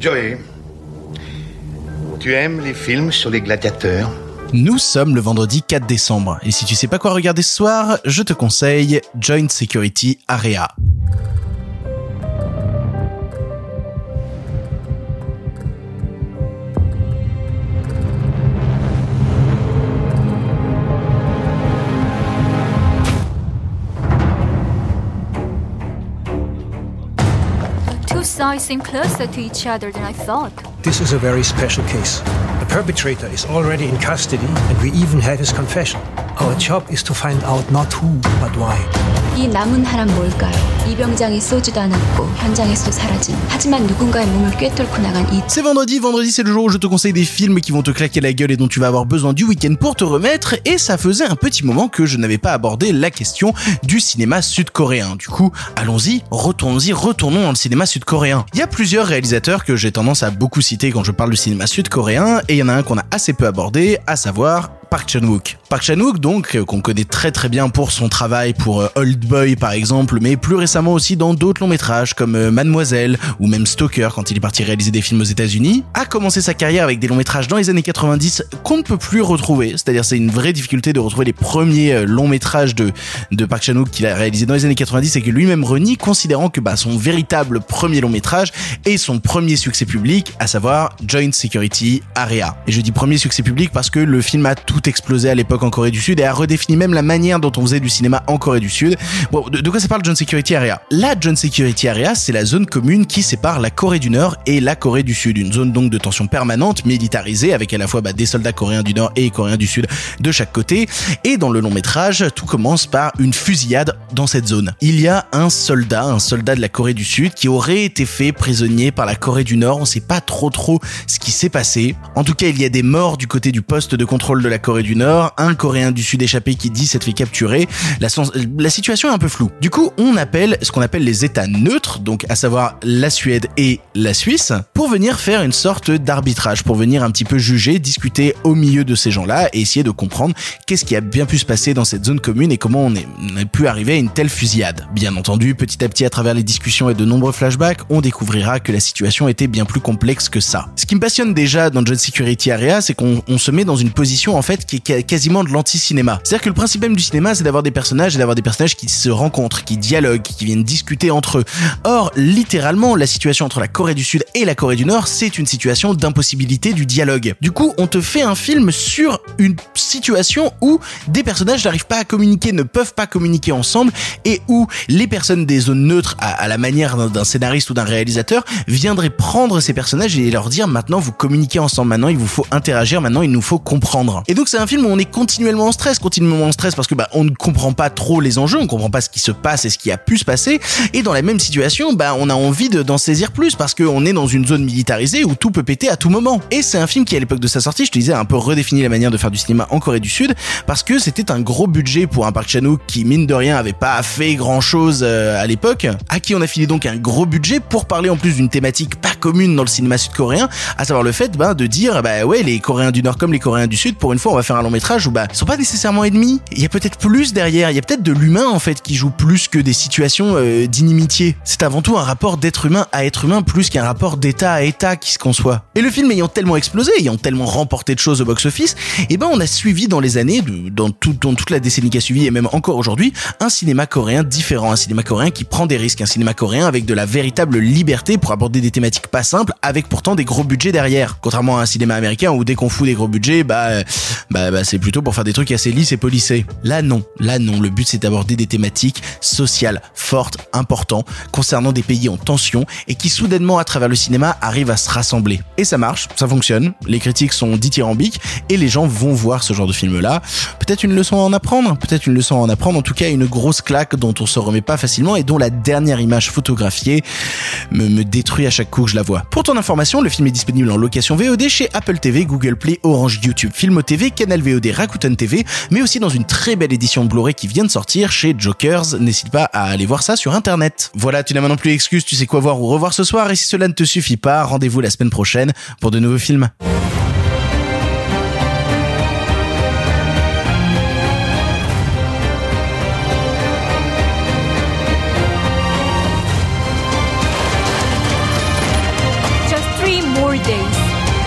Joey, tu aimes les films sur les gladiateurs? Nous sommes le vendredi 4 décembre, et si tu sais pas quoi regarder ce soir, je te conseille Joint Security Area. Sides seem closer to each other than I thought. This is a very special case. The perpetrator is already in custody, and we even have his confession. Our job is to find out not who, but why. 이 남은 하란 뭘까요? 이병장이 쏘지도 않았고 현장에서도 사라진 하지만 누군가의 몸을 꿰뚫고 나간 이 C'est vendredi, vendredi c'est le jour où je te conseille des films qui vont te claquer la gueule et dont tu vas avoir besoin du week-end pour te remettre, et ça faisait un petit moment que je n'avais pas abordé la question du cinéma sud-coréen. Du coup, allons-y, retournons-y, retournons dans le cinéma sud-coréen. Il y a plusieurs réalisateurs que j'ai tendance à beaucoup citer quand je parle du cinéma sud-coréen, et il y en a un qu'on a assez peu abordé, à savoir Park Chan-wook. Park Chan-wook, donc, euh, qu'on connaît très très bien pour son travail pour euh, Old Boy par exemple, mais plus récemment aussi dans d'autres longs métrages comme euh, Mademoiselle ou même Stalker quand il est parti réaliser des films aux États-Unis, a commencé sa carrière avec des longs métrages dans les années 90 qu'on ne peut plus retrouver. C'est-à-dire c'est une vraie difficulté de retrouver les premiers longs métrages de de Park Chan-wook qu'il a réalisé dans les années 90 et que lui-même renie, considérant que bah, son véritable premier long métrage est son premier succès public, à savoir Joint Security Area. Et je dis premier succès public parce que le film a tout explosé à l'époque en Corée du Sud et a redéfini même la manière dont on faisait du cinéma en Corée du Sud. Bon, de, quoi ça parle Joint Security Area? La Joint Security Area, c'est la zone commune qui sépare la Corée du Nord et la Corée du Sud. Une zone donc de tension permanente, militarisée, avec à la fois bah, des soldats coréens du Nord et coréens du Sud de chaque côté. Et dans le long métrage, tout commence par une fusillade dans cette zone. Il y a un soldat, un soldat de la Corée du Sud, qui aurait été fait prisonnier par la Corée du Nord. On sait pas trop trop ce qui s'est passé. En tout cas, il y a des morts du côté du poste de contrôle de la Corée du Nord, un Coréen du Sud échappé qui dit s'être fait capturer. La, situation est un peu floue. Du coup, on appelle ce qu'on appelle les États neutres, donc à savoir la Suède et la Suisse, pour venir faire une sorte d'arbitrage, pour venir un petit peu juger, discuter au milieu de ces gens-là et essayer de comprendre qu'est-ce qui a bien pu se passer dans cette zone commune et comment on est, on a pu arriver à une telle fusillade. Bien entendu, petit à petit, à travers les discussions et de nombreux flashbacks, on découvrira que la situation était bien plus complexe que ça. Ce qui me passionne déjà dans John Security Area, c'est qu'on on se met dans une position en fait qui est quasiment de l'anti-cinéma. C'est-à-dire que le principe même du cinéma, c'est d'avoir des personnages et d'avoir des personnages qui se rencontrent, qui dialoguent, qui viennent discuter entre eux. Or, littéralement, la situation entre la Corée du Sud et la Corée du Nord, c'est une situation d'impossibilité du dialogue. Du coup, on te fait un film sur une situation où des personnages n'arrivent pas à communiquer, ne peuvent pas communiquer ensemble, et où les personnes des zones neutres, à, la manière d'un- scénariste ou d'un réalisateur, viendraient prendre ces personnages et leur dire maintenant vous communiquez ensemble, maintenant il vous faut interagir, maintenant il nous faut comprendre. C'est un film où on est continuellement en stress, continuellement en stress parce que bah on ne comprend pas trop les enjeux, on comprend pas ce qui se passe et ce qui a pu se passer, et dans la même situation, bah on a envie de- d'en saisir plus parce qu'on est dans une zone militarisée où tout peut péter à tout moment. Et c'est un film qui à l'époque de sa sortie, je te disais, a un peu redéfini la manière de faire du cinéma en Corée du Sud parce que c'était un gros budget pour un Park Chan-wook qui mine de rien avait pas fait grand chose à l'époque, à qui on a filé donc un gros budget pour parler en plus d'une thématique pas commune dans le cinéma sud-coréen, à savoir le fait bah, de dire bah ouais les Coréens du Nord comme les Coréens du Sud pour une fois on faire un long métrage où bah ils sont pas nécessairement ennemis, il y a peut-être plus derrière, il y a peut-être de l'humain en fait qui joue plus que des situations euh, d'inimitié. C'est avant tout un rapport d'être humain à être humain plus qu'un rapport d'état à état qui se conçoit. Et le film ayant tellement explosé, ayant tellement remporté de choses au box-office, et ben on a suivi dans les années, dans, tout, dans toute la décennie qui a suivi et même encore aujourd'hui, un cinéma coréen différent, un cinéma coréen qui prend des risques, un cinéma coréen avec de la véritable liberté pour aborder des thématiques pas simples, avec pourtant des gros budgets derrière. Contrairement à un cinéma américain où dès qu'on fout des gros budgets, bah, euh, bah, bah c'est plutôt pour faire des trucs assez lisses et polissés. Là non, là non, le but c'est d'aborder des thématiques sociales fortes, importantes, concernant des pays en tension et qui soudainement à travers le cinéma arrivent à se rassembler. Et ça marche, ça fonctionne, les critiques sont dithyrambiques et les gens vont voir ce genre de film là. Peut-être une leçon à en apprendre, peut-être une leçon à en apprendre, en tout cas une grosse claque dont on se remet pas facilement et dont la dernière image photographiée me, me détruit à chaque coup que je la vois. Pour ton information, le film est disponible en location VOD chez Apple TV, Google Play, Orange, YouTube, Filmo TV, Canal VOD, Rakuten TV, mais aussi dans une très belle édition Blu-ray qui vient de sortir chez Jokers. N'hésite pas à aller voir ça sur internet. Voilà, tu n'as maintenant plus d'excuses, tu sais quoi voir ou revoir ce soir et si cela ne te suffit pas, rendez-vous la semaine prochaine pour de nouveaux films.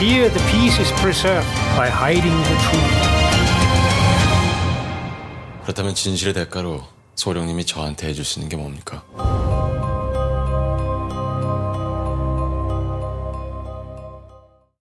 Here, the peace is preserved by hiding the truth. 그렇다면 진실의 대가로 소령님이 저한테 해주시는 게 뭡니까?